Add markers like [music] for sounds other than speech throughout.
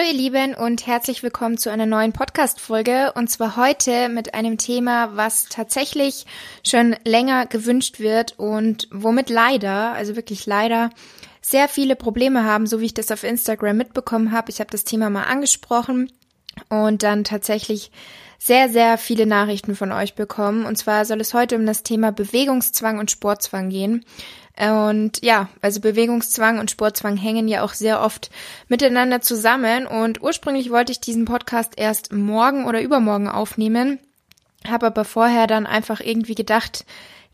Hallo ihr Lieben und herzlich willkommen zu einer neuen Podcast-Folge und zwar heute mit einem Thema, was tatsächlich schon länger gewünscht wird und womit leider, also wirklich leider, sehr viele Probleme haben, so wie ich das auf Instagram mitbekommen habe. Ich habe das Thema mal angesprochen und dann tatsächlich sehr, sehr viele Nachrichten von euch bekommen. Und zwar soll es heute um das Thema Bewegungszwang und Sportzwang gehen. Und ja, also Bewegungszwang und Sportzwang hängen ja auch sehr oft miteinander zusammen. Und ursprünglich wollte ich diesen Podcast erst morgen oder übermorgen aufnehmen, habe aber vorher dann einfach irgendwie gedacht,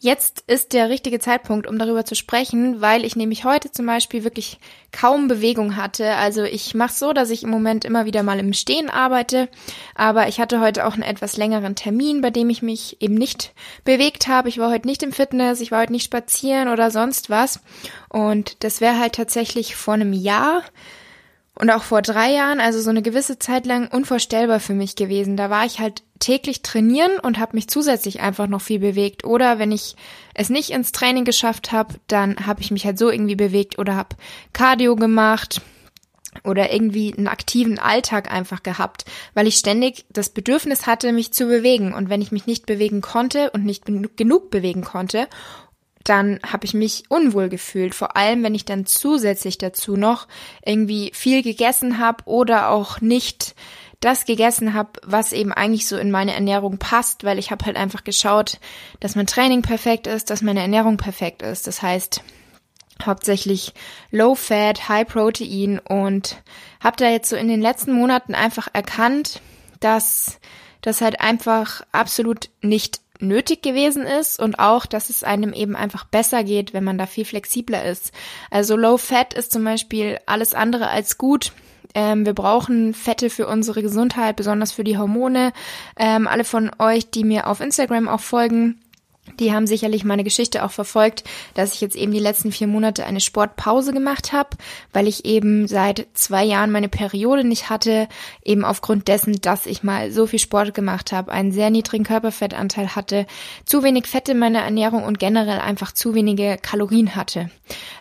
Jetzt ist der richtige Zeitpunkt, um darüber zu sprechen, weil ich nämlich heute zum Beispiel wirklich kaum Bewegung hatte. Also ich mache so, dass ich im Moment immer wieder mal im Stehen arbeite, aber ich hatte heute auch einen etwas längeren Termin, bei dem ich mich eben nicht bewegt habe. Ich war heute nicht im Fitness, ich war heute nicht spazieren oder sonst was. Und das wäre halt tatsächlich vor einem Jahr und auch vor drei Jahren, also so eine gewisse Zeit lang unvorstellbar für mich gewesen. Da war ich halt täglich trainieren und habe mich zusätzlich einfach noch viel bewegt. Oder wenn ich es nicht ins Training geschafft habe, dann habe ich mich halt so irgendwie bewegt oder habe Cardio gemacht oder irgendwie einen aktiven Alltag einfach gehabt, weil ich ständig das Bedürfnis hatte, mich zu bewegen. Und wenn ich mich nicht bewegen konnte und nicht genug bewegen konnte dann habe ich mich unwohl gefühlt. Vor allem, wenn ich dann zusätzlich dazu noch irgendwie viel gegessen habe oder auch nicht das gegessen habe, was eben eigentlich so in meine Ernährung passt, weil ich habe halt einfach geschaut, dass mein Training perfekt ist, dass meine Ernährung perfekt ist. Das heißt, hauptsächlich Low Fat, High Protein und habe da jetzt so in den letzten Monaten einfach erkannt, dass das halt einfach absolut nicht nötig gewesen ist und auch, dass es einem eben einfach besser geht, wenn man da viel flexibler ist. Also Low Fat ist zum Beispiel alles andere als gut. Ähm, wir brauchen Fette für unsere Gesundheit, besonders für die Hormone. Ähm, alle von euch, die mir auf Instagram auch folgen, die haben sicherlich meine Geschichte auch verfolgt, dass ich jetzt eben die letzten vier Monate eine Sportpause gemacht habe, weil ich eben seit zwei Jahren meine Periode nicht hatte, eben aufgrund dessen, dass ich mal so viel Sport gemacht habe, einen sehr niedrigen Körperfettanteil hatte, zu wenig Fett in meiner Ernährung und generell einfach zu wenige Kalorien hatte.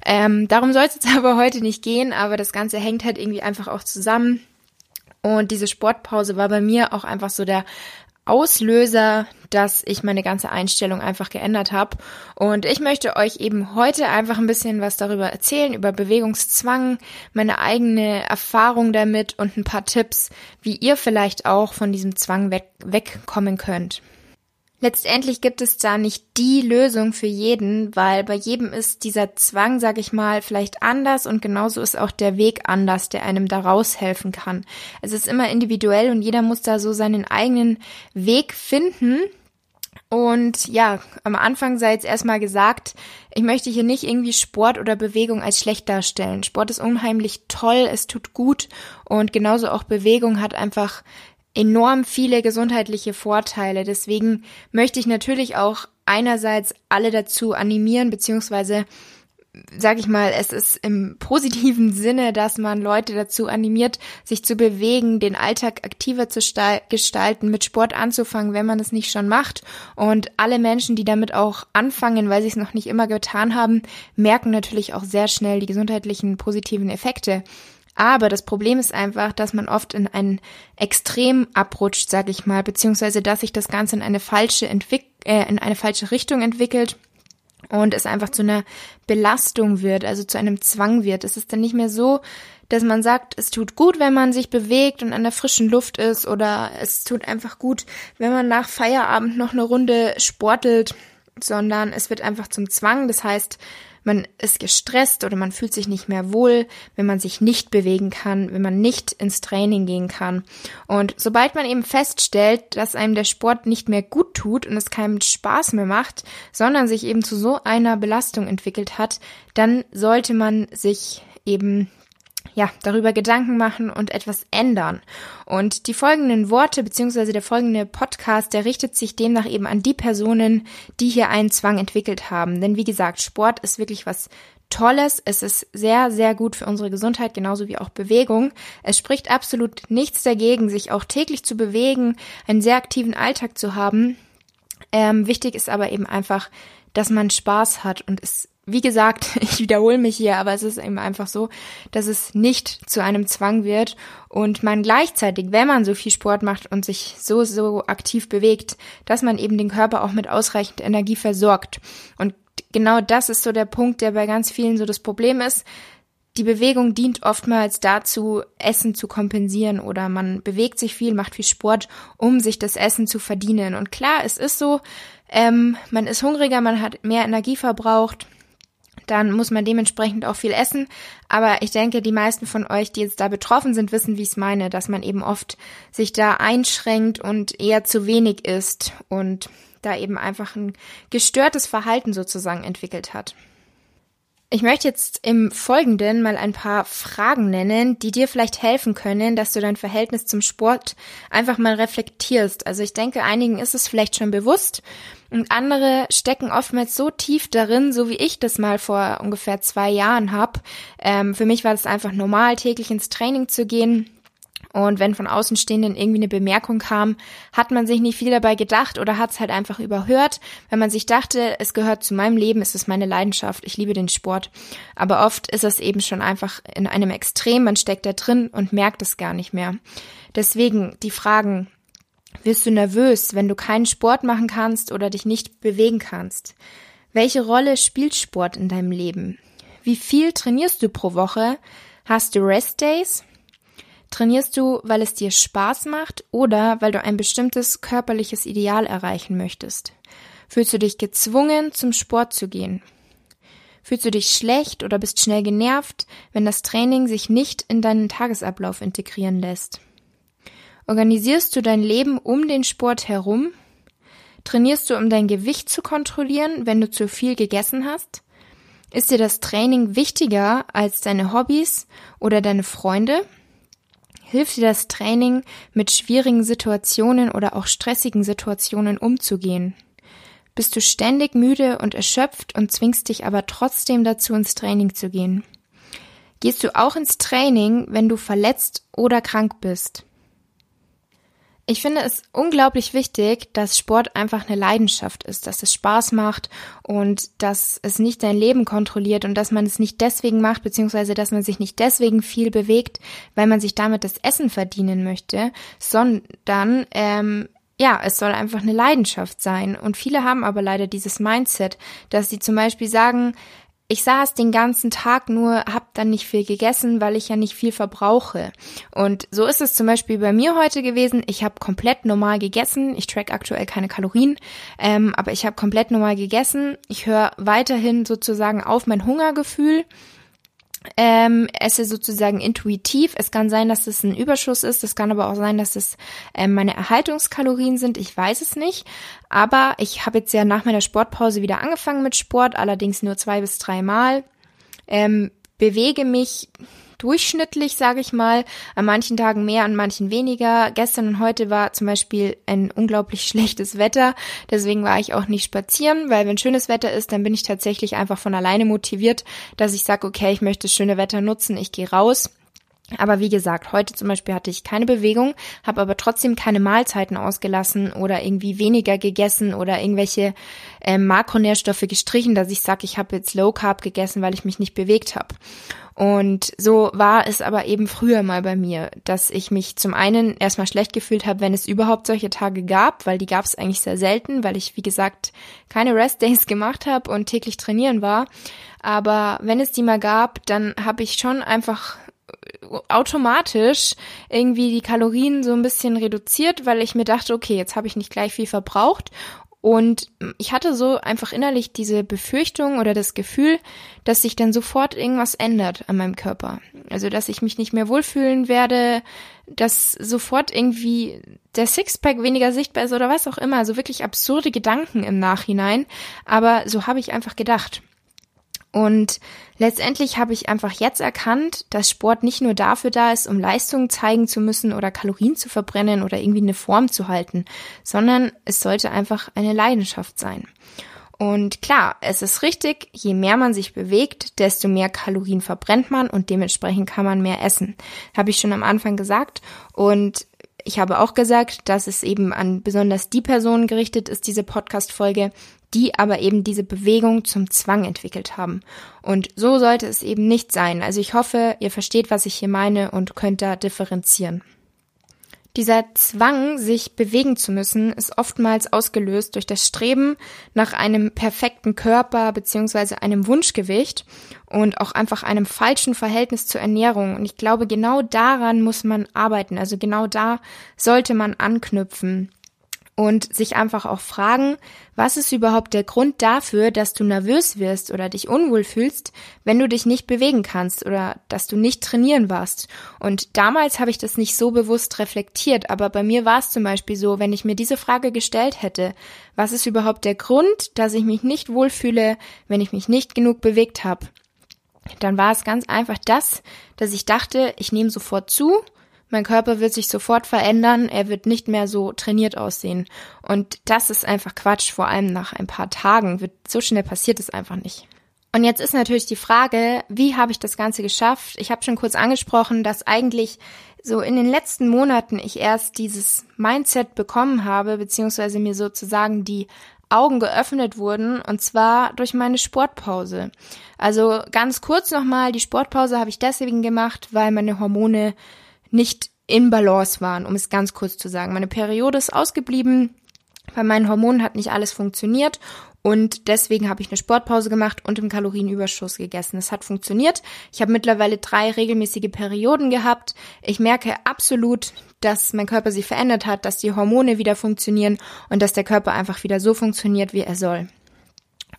Ähm, darum soll es jetzt [laughs] aber heute nicht gehen, aber das Ganze hängt halt irgendwie einfach auch zusammen. Und diese Sportpause war bei mir auch einfach so der Auslöser, dass ich meine ganze Einstellung einfach geändert habe. Und ich möchte euch eben heute einfach ein bisschen was darüber erzählen, über Bewegungszwang, meine eigene Erfahrung damit und ein paar Tipps, wie ihr vielleicht auch von diesem Zwang weg wegkommen könnt. Letztendlich gibt es da nicht die Lösung für jeden, weil bei jedem ist dieser Zwang, sag ich mal, vielleicht anders und genauso ist auch der Weg anders, der einem da raushelfen kann. Es ist immer individuell und jeder muss da so seinen eigenen Weg finden. Und ja, am Anfang sei jetzt erstmal gesagt, ich möchte hier nicht irgendwie Sport oder Bewegung als schlecht darstellen. Sport ist unheimlich toll, es tut gut und genauso auch Bewegung hat einfach enorm viele gesundheitliche Vorteile. Deswegen möchte ich natürlich auch einerseits alle dazu animieren, beziehungsweise sag ich mal, es ist im [laughs] positiven Sinne, dass man Leute dazu animiert, sich zu bewegen, den Alltag aktiver zu gestalten, mit Sport anzufangen, wenn man es nicht schon macht. Und alle Menschen, die damit auch anfangen, weil sie es noch nicht immer getan haben, merken natürlich auch sehr schnell die gesundheitlichen positiven Effekte. Aber das Problem ist einfach, dass man oft in ein Extrem abrutscht, sag ich mal, beziehungsweise dass sich das Ganze in eine falsche Entwick äh, in eine falsche Richtung entwickelt und es einfach zu einer Belastung wird, also zu einem Zwang wird. Es ist dann nicht mehr so, dass man sagt, es tut gut, wenn man sich bewegt und an der frischen Luft ist oder es tut einfach gut, wenn man nach Feierabend noch eine Runde sportelt, sondern es wird einfach zum Zwang. Das heißt, man ist gestresst oder man fühlt sich nicht mehr wohl, wenn man sich nicht bewegen kann, wenn man nicht ins Training gehen kann. Und sobald man eben feststellt, dass einem der Sport nicht mehr gut tut und es keinen Spaß mehr macht, sondern sich eben zu so einer Belastung entwickelt hat, dann sollte man sich eben ja, darüber Gedanken machen und etwas ändern. Und die folgenden Worte beziehungsweise der folgende Podcast, der richtet sich demnach eben an die Personen, die hier einen Zwang entwickelt haben. Denn wie gesagt, Sport ist wirklich was Tolles. Es ist sehr, sehr gut für unsere Gesundheit, genauso wie auch Bewegung. Es spricht absolut nichts dagegen, sich auch täglich zu bewegen, einen sehr aktiven Alltag zu haben. Ähm, wichtig ist aber eben einfach, dass man Spaß hat und es wie gesagt, [laughs] ich wiederhole mich hier, aber es ist eben einfach so, dass es nicht zu einem Zwang wird und man gleichzeitig, wenn man so viel Sport macht und sich so, so aktiv bewegt, dass man eben den Körper auch mit ausreichend Energie versorgt. Und genau das ist so der Punkt, der bei ganz vielen so das Problem ist. Die Bewegung dient oftmals dazu, Essen zu kompensieren oder man bewegt sich viel, macht viel Sport, um sich das Essen zu verdienen. Und klar, es ist so, ähm, man ist hungriger, man hat mehr Energie verbraucht, dann muss man dementsprechend auch viel essen. Aber ich denke, die meisten von euch, die jetzt da betroffen sind, wissen, wie ich es meine, dass man eben oft sich da einschränkt und eher zu wenig isst und da eben einfach ein gestörtes Verhalten sozusagen entwickelt hat. Ich möchte jetzt im Folgenden mal ein paar Fragen nennen, die dir vielleicht helfen können, dass du dein Verhältnis zum Sport einfach mal reflektierst. Also ich denke, einigen ist es vielleicht schon bewusst und andere stecken oftmals so tief darin, so wie ich das mal vor ungefähr zwei Jahren habe. Ähm, für mich war das einfach normal, täglich ins Training zu gehen und wenn von Außenstehenden irgendwie eine Bemerkung kam, hat man sich nicht viel dabei gedacht oder hat es halt einfach überhört. Wenn man sich dachte, es gehört zu meinem Leben, es ist meine Leidenschaft, ich liebe den Sport. Aber oft ist es eben schon einfach in einem Extrem, man steckt da drin und merkt es gar nicht mehr. Deswegen die Fragen, wirst du nervös, wenn du keinen Sport machen kannst oder dich nicht bewegen kannst? Welche Rolle spielt Sport in deinem Leben? Wie viel trainierst du pro Woche? Hast du Restdays? Trainierst du, weil es dir Spaß macht oder weil du ein bestimmtes körperliches Ideal erreichen möchtest? Fühlst du dich gezwungen, zum Sport zu gehen? Fühlst du dich schlecht oder bist schnell genervt, wenn das Training sich nicht in deinen Tagesablauf integrieren lässt? Organisierst du dein Leben um den Sport herum? Trainierst du, um dein Gewicht zu kontrollieren, wenn du zu viel gegessen hast? Ist dir das Training wichtiger als deine Hobbys oder deine Freunde? Hilft dir das Training, mit schwierigen Situationen oder auch stressigen Situationen umzugehen? Bist du ständig müde und erschöpft und zwingst dich aber trotzdem dazu, ins Training zu gehen? Gehst du auch ins Training, wenn du verletzt oder krank bist? Ich finde es unglaublich wichtig, dass Sport einfach eine Leidenschaft ist, dass es Spaß macht und dass es nicht dein Leben kontrolliert und dass man es nicht deswegen macht, beziehungsweise dass man sich nicht deswegen viel bewegt, weil man sich damit das Essen verdienen möchte, sondern ähm, ja, es soll einfach eine Leidenschaft sein. Und viele haben aber leider dieses Mindset, dass sie zum Beispiel sagen, ich saß den ganzen Tag nur, hab dann nicht viel gegessen, weil ich ja nicht viel verbrauche. Und so ist es zum Beispiel bei mir heute gewesen. Ich habe komplett normal gegessen. Ich track aktuell keine Kalorien, ähm, aber ich habe komplett normal gegessen. Ich höre weiterhin sozusagen auf mein Hungergefühl ähm, esse sozusagen intuitiv. Es kann sein, dass es ein Überschuss ist. Es kann aber auch sein, dass es ähm, meine Erhaltungskalorien sind. Ich weiß es nicht. Aber ich habe jetzt ja nach meiner Sportpause wieder angefangen mit Sport, allerdings nur zwei bis drei. Ähm, bewege mich durchschnittlich, sage ich mal. An manchen Tagen mehr, an manchen weniger. Gestern und heute war zum Beispiel ein unglaublich [laughs] schlechtes Wetter. Deswegen war ich auch nicht spazieren, weil wenn schönes Wetter ist, dann bin ich tatsächlich einfach von alleine motiviert, dass ich sage, okay, ich möchte das schöne Wetter nutzen, ich gehe raus. Aber wie gesagt, heute zum Beispiel hatte ich keine Bewegung, habe aber trotzdem keine Mahlzeiten ausgelassen oder irgendwie weniger gegessen oder irgendwelche äh, Makronährstoffe gestrichen, dass ich sage, ich habe jetzt Low Carb gegessen, weil ich mich nicht bewegt habe. Und so war es aber eben früher mal bei mir, dass ich mich zum einen erstmal schlecht gefühlt habe, wenn es überhaupt solche Tage gab, weil die gab es eigentlich sehr selten, weil ich, wie gesagt, keine Rest-Days [laughs] gemacht habe und täglich trainieren war. Aber wenn es die mal gab, dann habe ich schon einfach automatisch irgendwie die Kalorien so ein bisschen reduziert, weil ich mir dachte, okay, jetzt habe ich nicht gleich viel verbraucht und ich hatte so einfach innerlich diese Befürchtung oder das Gefühl, dass sich dann sofort irgendwas ändert an meinem Körper. Also, dass ich mich nicht mehr wohlfühlen werde, dass sofort irgendwie der Sixpack weniger sichtbar ist oder was auch immer. Also wirklich absurde Gedanken im Nachhinein. Aber so habe ich einfach gedacht. Und letztendlich habe ich einfach jetzt erkannt, dass Sport nicht nur dafür da ist, um Leistungen zeigen zu müssen oder Kalorien zu verbrennen oder irgendwie eine Form zu halten, sondern es sollte einfach eine Leidenschaft sein. Und klar, es ist richtig, je mehr man sich bewegt, desto mehr Kalorien verbrennt man und dementsprechend kann man mehr essen. Habe ich schon am Anfang gesagt. Und ich habe auch gesagt, dass es eben an besonders die Personen gerichtet ist, diese Podcast-Folge, die aber eben diese Bewegung zum Zwang entwickelt haben. Und so sollte es eben nicht sein. Also ich hoffe, ihr versteht, was ich hier meine und könnt da differenzieren. Dieser Zwang, sich bewegen zu müssen, ist oftmals ausgelöst durch das Streben nach einem perfekten Körper beziehungsweise einem Wunschgewicht und auch einfach einem falschen Verhältnis zur Ernährung. Und ich glaube, genau daran muss man arbeiten. Also genau da sollte man anknüpfen und sich einfach auch fragen, was ist überhaupt der Grund dafür, dass du nervös wirst oder dich unwohl fühlst, wenn du dich nicht bewegen kannst oder dass du nicht trainieren warst. Und damals habe ich das nicht so bewusst reflektiert, aber bei mir war es zum Beispiel so, wenn ich mir diese Frage gestellt hätte, was ist überhaupt der Grund, dass ich mich nicht wohlfühle, wenn ich mich nicht genug bewegt habe, dann war es ganz einfach das, dass ich dachte, ich nehme sofort zu mein Körper wird sich sofort verändern, er wird nicht mehr so trainiert aussehen. Und das ist einfach Quatsch, vor allem nach ein paar Tagen. Wird, so schnell passiert es einfach nicht. Und jetzt ist natürlich die Frage, wie habe ich das Ganze geschafft? Ich habe schon kurz angesprochen, dass eigentlich so in den letzten Monaten ich erst dieses Mindset bekommen habe, beziehungsweise mir sozusagen die Augen geöffnet wurden, und zwar durch meine Sportpause. Also ganz kurz nochmal, die Sportpause habe ich deswegen gemacht, weil meine Hormone nicht in Balance waren, um es ganz kurz zu sagen. Meine Periode ist ausgeblieben, bei meinen Hormonen hat nicht alles funktioniert und deswegen habe ich eine Sportpause gemacht und im Kalorienüberschuss gegessen. Es hat funktioniert. Ich habe mittlerweile drei regelmäßige Perioden gehabt. Ich merke absolut, dass mein Körper sich verändert hat, dass die Hormone wieder funktionieren und dass der Körper einfach wieder so funktioniert, wie er soll.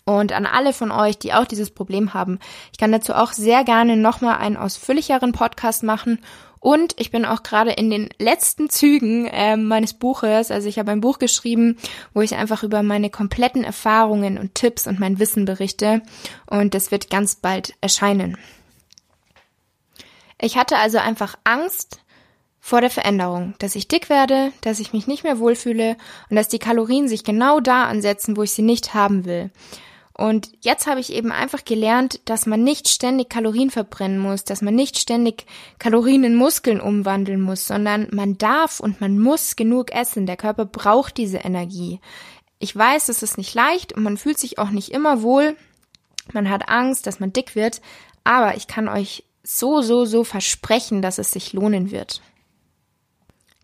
Und an alle von euch, die auch dieses Problem haben, ich kann dazu auch sehr gerne nochmal einen ausführlicheren Podcast machen und ich bin auch gerade in den letzten Zügen äh, meines Buches. Also ich habe ein Buch geschrieben, wo ich einfach über meine kompletten Erfahrungen und Tipps und mein Wissen berichte. Und das wird ganz bald erscheinen. Ich hatte also einfach Angst vor der Veränderung, dass ich dick werde, dass ich mich nicht mehr wohlfühle und dass die Kalorien sich genau da ansetzen, wo ich sie nicht haben will. Und jetzt habe ich eben einfach gelernt, dass man nicht ständig Kalorien verbrennen muss, dass man nicht ständig Kalorien in Muskeln umwandeln muss, sondern man darf und man muss genug essen. Der Körper braucht diese Energie. Ich weiß, es ist nicht leicht und man fühlt sich auch nicht immer wohl. Man hat Angst, dass man dick wird, aber ich kann euch so, so, so versprechen, dass es sich lohnen wird.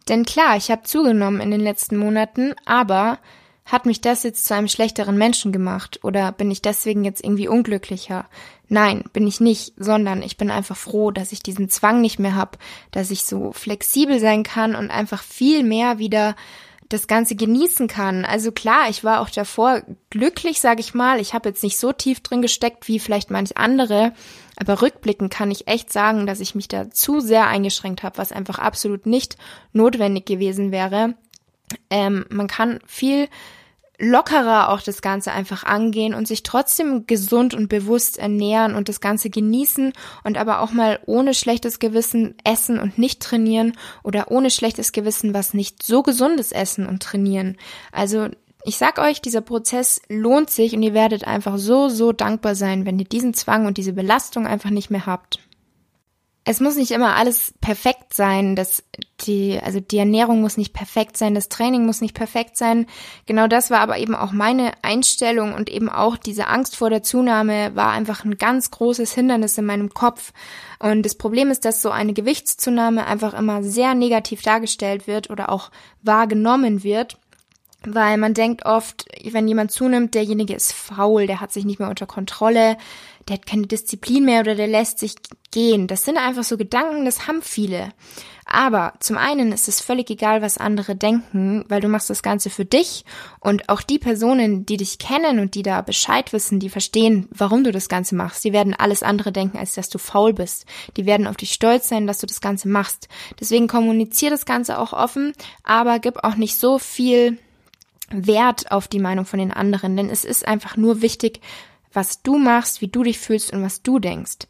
Denn klar, ich habe zugenommen in den letzten Monaten, aber hat mich das jetzt zu einem schlechteren Menschen gemacht oder bin ich deswegen jetzt irgendwie unglücklicher? Nein, bin ich nicht, sondern ich bin einfach froh, dass ich diesen Zwang nicht mehr habe, dass ich so flexibel sein kann und einfach viel mehr wieder das Ganze genießen kann. Also klar, ich war auch davor glücklich, sage ich mal. Ich habe jetzt nicht so tief drin gesteckt wie vielleicht manche andere, aber rückblickend kann ich echt sagen, dass ich mich da zu sehr eingeschränkt habe, was einfach absolut nicht notwendig gewesen wäre. Ähm, man kann viel lockerer auch das Ganze einfach angehen und sich trotzdem gesund und bewusst ernähren und das Ganze genießen und aber auch mal ohne schlechtes Gewissen essen und nicht trainieren oder ohne schlechtes Gewissen was nicht so gesundes essen und trainieren. Also ich sag euch, dieser Prozess lohnt sich und ihr werdet einfach so, so dankbar sein, wenn ihr diesen Zwang und diese Belastung einfach nicht mehr habt es muss nicht immer alles perfekt sein, dass die, also die Ernährung muss nicht perfekt sein, das Training muss nicht perfekt sein. Genau das war aber eben auch meine Einstellung und eben auch diese Angst vor der Zunahme war einfach ein ganz großes Hindernis in meinem Kopf. Und das Problem ist, dass so eine Gewichtszunahme einfach immer sehr negativ dargestellt wird oder auch wahrgenommen wird. Weil man denkt oft, wenn jemand zunimmt, derjenige ist faul, der hat sich nicht mehr unter Kontrolle, der hat keine Disziplin mehr oder der lässt sich gehen. Das sind einfach so Gedanken, das haben viele. Aber zum einen ist es völlig egal, was andere denken, weil du machst das Ganze für dich und auch die Personen, die dich kennen und die da Bescheid wissen, die verstehen, warum du das Ganze machst, die werden alles andere denken, als dass du faul bist. Die werden auf dich stolz sein, dass du das Ganze machst. Deswegen kommunizier das Ganze auch offen, aber gib auch nicht so viel Wert auf die Meinung von den anderen, denn es ist einfach nur wichtig, was du machst, wie du dich fühlst und was du denkst.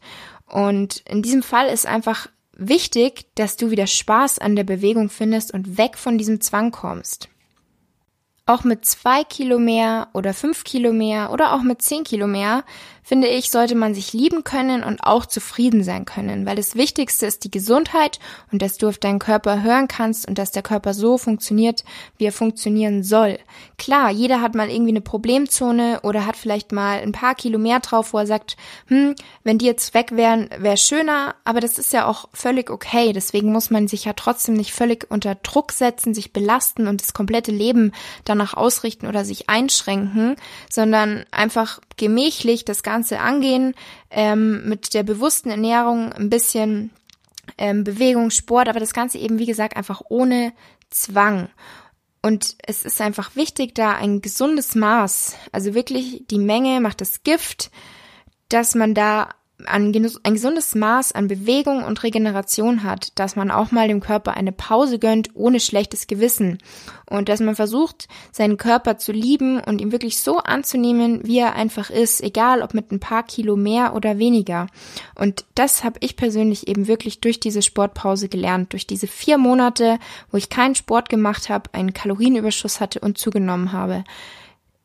Und in diesem Fall ist einfach wichtig, dass du wieder Spaß an der Bewegung findest und weg von diesem Zwang kommst. Auch mit zwei Kilo mehr oder fünf Kilo mehr oder auch mit zehn Kilo mehr finde ich, sollte man sich lieben können und auch zufrieden sein können, weil das Wichtigste ist die Gesundheit und dass du auf deinen Körper hören kannst und dass der Körper so funktioniert, wie er funktionieren soll. Klar, jeder hat mal irgendwie eine Problemzone oder hat vielleicht mal ein paar Kilo mehr drauf, wo er sagt, hm, wenn die jetzt weg wären, wäre schöner, aber das ist ja auch völlig okay. Deswegen muss man sich ja trotzdem nicht völlig unter Druck setzen, sich belasten und das komplette Leben danach ausrichten oder sich einschränken, sondern einfach gemächlich das Ganze angehen, ähm, mit der bewussten Ernährung, ein bisschen ähm, Bewegung, Sport, aber das Ganze eben, wie gesagt, einfach ohne Zwang. Und es ist einfach wichtig, da ein gesundes Maß, also wirklich die Menge macht das Gift, dass man da ein, ein gesundes Maß an Bewegung und Regeneration hat, dass man auch mal dem Körper eine Pause gönnt ohne schlechtes Gewissen und dass man versucht, seinen Körper zu lieben und ihn wirklich so anzunehmen, wie er einfach ist, egal ob mit ein paar Kilo mehr oder weniger. Und das habe ich persönlich eben wirklich durch diese Sportpause gelernt, durch diese vier Monate, wo ich keinen Sport gemacht habe, einen Kalorienüberschuss hatte und zugenommen habe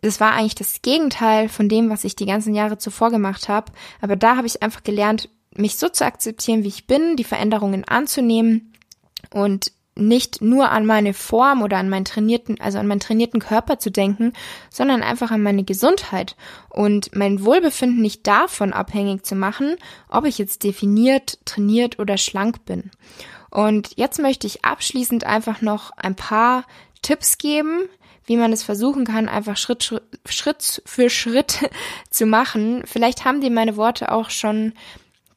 das war eigentlich das Gegenteil von dem, was ich die ganzen Jahre zuvor gemacht habe. Aber da habe ich einfach gelernt, mich so zu akzeptieren, wie ich bin, die Veränderungen anzunehmen und nicht nur an meine Form oder an meinen trainierten, also an meinen trainierten Körper zu denken, sondern einfach an meine Gesundheit und mein Wohlbefinden nicht davon abhängig zu machen, ob ich jetzt definiert, trainiert oder schlank bin. Und jetzt möchte ich abschließend einfach noch ein paar Tipps geben, wie man es versuchen kann, einfach Schritt, Schritt für Schritt [laughs] zu machen. Vielleicht haben dir meine Worte auch schon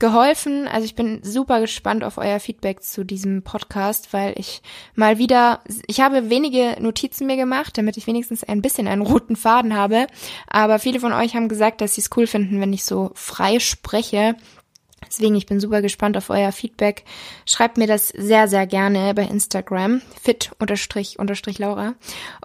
geholfen. Also ich bin super gespannt auf euer Feedback zu diesem Podcast, weil ich mal wieder, ich habe wenige Notizen mir gemacht, damit ich wenigstens ein bisschen einen roten Faden habe. Aber viele von euch haben gesagt, dass sie es cool finden, wenn ich so frei spreche. Deswegen, ich bin super gespannt auf euer Feedback. Schreibt mir das sehr, sehr gerne bei Instagram. Fit unterstrich unterstrich Laura.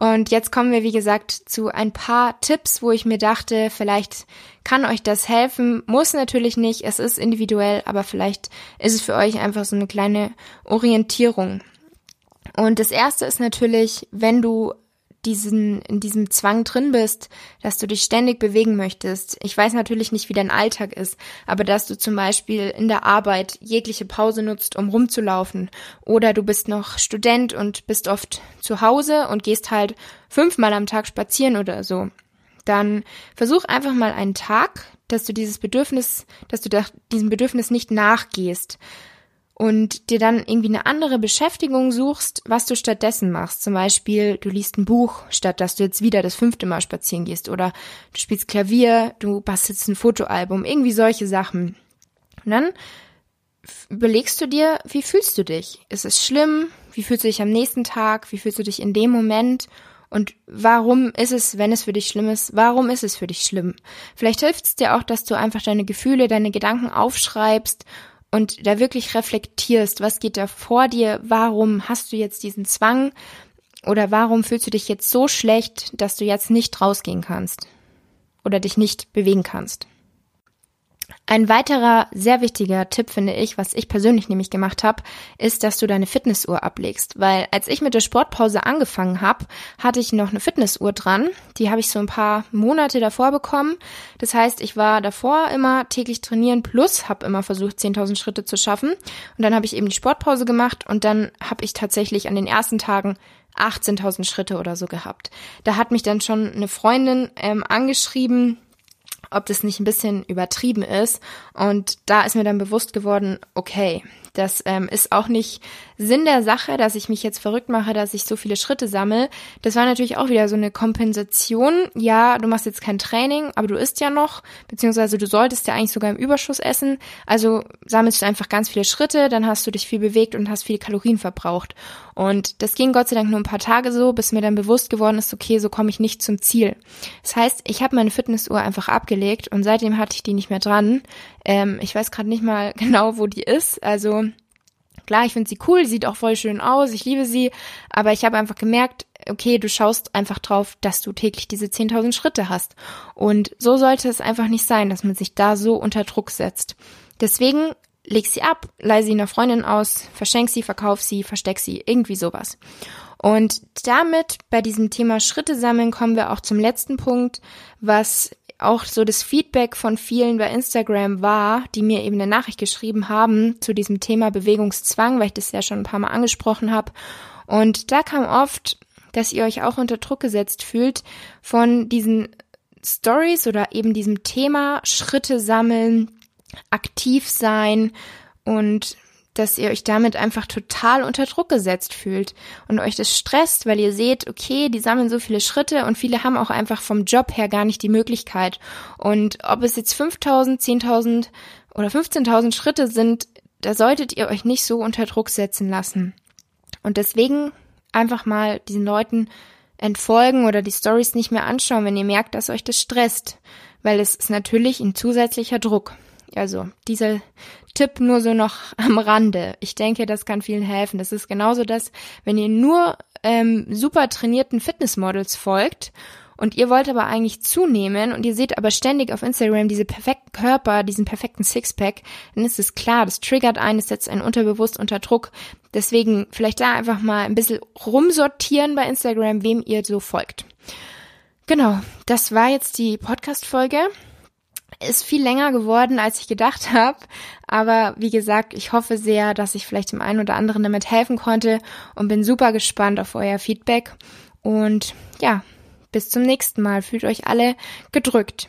Und jetzt kommen wir, wie gesagt, zu ein paar Tipps, wo ich mir dachte, vielleicht kann euch das helfen. Muss natürlich nicht. Es ist individuell, aber vielleicht ist es für euch einfach so eine kleine Orientierung. Und das erste ist natürlich, wenn du diesen, in diesem Zwang drin bist, dass du dich ständig bewegen möchtest. Ich weiß natürlich nicht, wie dein Alltag ist, aber dass du zum Beispiel in der Arbeit jegliche Pause nutzt, um rumzulaufen. Oder du bist noch Student und bist oft zu Hause und gehst halt fünfmal am Tag spazieren oder so. Dann versuch einfach mal einen Tag, dass du dieses Bedürfnis, dass du da, diesem Bedürfnis nicht nachgehst und dir dann irgendwie eine andere Beschäftigung suchst, was du stattdessen machst. Zum Beispiel, du liest ein Buch, statt dass du jetzt wieder das fünfte Mal spazieren gehst. Oder du spielst Klavier, du bastelst ein Fotoalbum, irgendwie solche Sachen. Und dann überlegst du dir, wie fühlst du dich? Ist es schlimm? Wie fühlst du dich am nächsten Tag? Wie fühlst du dich in dem Moment? Und warum ist es, wenn es für dich schlimm ist, warum ist es für dich schlimm? Vielleicht hilft es dir auch, dass du einfach deine Gefühle, deine Gedanken aufschreibst und da wirklich reflektierst, was geht da vor dir, warum hast du jetzt diesen Zwang oder warum fühlst du dich jetzt so schlecht, dass du jetzt nicht rausgehen kannst oder dich nicht bewegen kannst. Ein weiterer sehr wichtiger Tipp finde ich, was ich persönlich nämlich gemacht habe, ist, dass du deine Fitnessuhr ablegst. Weil als ich mit der Sportpause angefangen habe, hatte ich noch eine Fitnessuhr dran. Die habe ich so ein paar Monate davor bekommen. Das heißt, ich war davor immer täglich trainieren plus habe immer versucht, 10.000 Schritte zu schaffen. Und dann habe ich eben die Sportpause gemacht und dann habe ich tatsächlich an den ersten Tagen 18.000 Schritte oder so gehabt. Da hat mich dann schon eine Freundin ähm, angeschrieben, ob das nicht ein bisschen übertrieben ist. Und da ist mir dann bewusst geworden, okay, das ähm, ist auch nicht Sinn der Sache, dass ich mich jetzt verrückt mache, dass ich so viele Schritte sammle. Das war natürlich auch wieder so eine Kompensation. Ja, du machst jetzt kein Training, aber du isst ja noch, beziehungsweise du solltest ja eigentlich sogar im Überschuss essen. Also sammelst du einfach ganz viele Schritte, dann hast du dich viel bewegt und hast viele Kalorien verbraucht. Und das ging Gott sei Dank nur ein paar Tage so, bis mir dann bewusst geworden ist, okay, so komme ich nicht zum Ziel. Das heißt, ich habe meine Fitnessuhr einfach abgelegt und seitdem hatte ich die nicht mehr dran. Ähm, ich weiß gerade nicht mal [laughs] genau, wo die ist. Also Klar, ich finde sie cool, sieht auch voll schön aus, ich liebe sie, aber ich habe einfach gemerkt, okay, du schaust einfach drauf, dass du täglich diese 10.000 Schritte hast. Und so sollte es einfach nicht sein, dass man sich da so unter Druck setzt. Deswegen leg sie ab, leih sie einer Freundin aus, verschenk sie, verkauf sie, versteck sie, irgendwie sowas. Und damit bei diesem Thema Schritte sammeln kommen wir auch zum letzten Punkt, was auch so das Feedback von vielen bei Instagram war, die mir eben eine Nachricht geschrieben haben zu diesem Thema Bewegungszwang, weil ich das ja schon ein paar Mal angesprochen habe. Und da kam oft, dass ihr euch auch unter Druck gesetzt fühlt von diesen Stories oder eben diesem Thema Schritte sammeln, aktiv sein und dass ihr euch damit einfach total unter Druck gesetzt fühlt und euch das stresst, weil ihr seht, okay, die sammeln so viele Schritte und viele haben auch einfach vom Job her gar nicht die Möglichkeit. Und ob es jetzt 5000, 10.000 oder 15.000 Schritte sind, da solltet ihr euch nicht so unter Druck setzen lassen. Und deswegen einfach mal diesen Leuten entfolgen oder die Stories nicht mehr anschauen, wenn ihr merkt, dass euch das stresst, weil es ist natürlich ein zusätzlicher Druck. Also dieser Tipp nur so noch [laughs] am Rande. Ich denke, das kann vielen helfen. Das ist genauso das, wenn ihr nur ähm, super trainierten Fitnessmodels folgt und ihr wollt aber eigentlich zunehmen und ihr seht aber ständig auf Instagram diese perfekten Körper, diesen perfekten Sixpack, dann ist es klar, das triggert einen, das setzt einen unterbewusst unter Druck. Deswegen vielleicht da einfach mal ein bisschen rumsortieren bei Instagram, wem ihr so folgt. Genau, das war jetzt die Podcast-Folge ist viel länger geworden, als ich gedacht [laughs] habe. Aber wie gesagt, ich hoffe sehr, dass ich vielleicht dem einen oder anderen damit helfen konnte und bin super gespannt auf euer Feedback. Und ja, bis zum nächsten Mal. Fühlt euch alle gedrückt.